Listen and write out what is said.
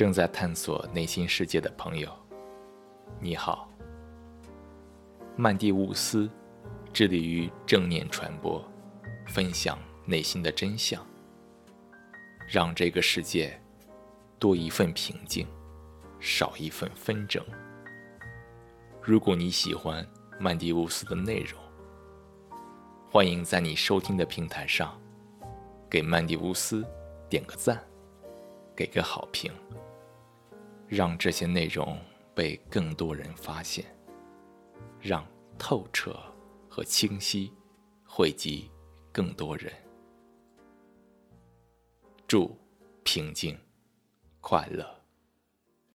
正在探索内心世界的朋友，你好。曼蒂乌斯致力于正念传播，分享内心的真相，让这个世界多一份平静，少一份纷争。如果你喜欢曼蒂乌斯的内容，欢迎在你收听的平台上给曼蒂乌斯点个赞，给个好评，让这些内容被更多人发现，让透彻和清晰惠及更多人。祝平静、快乐。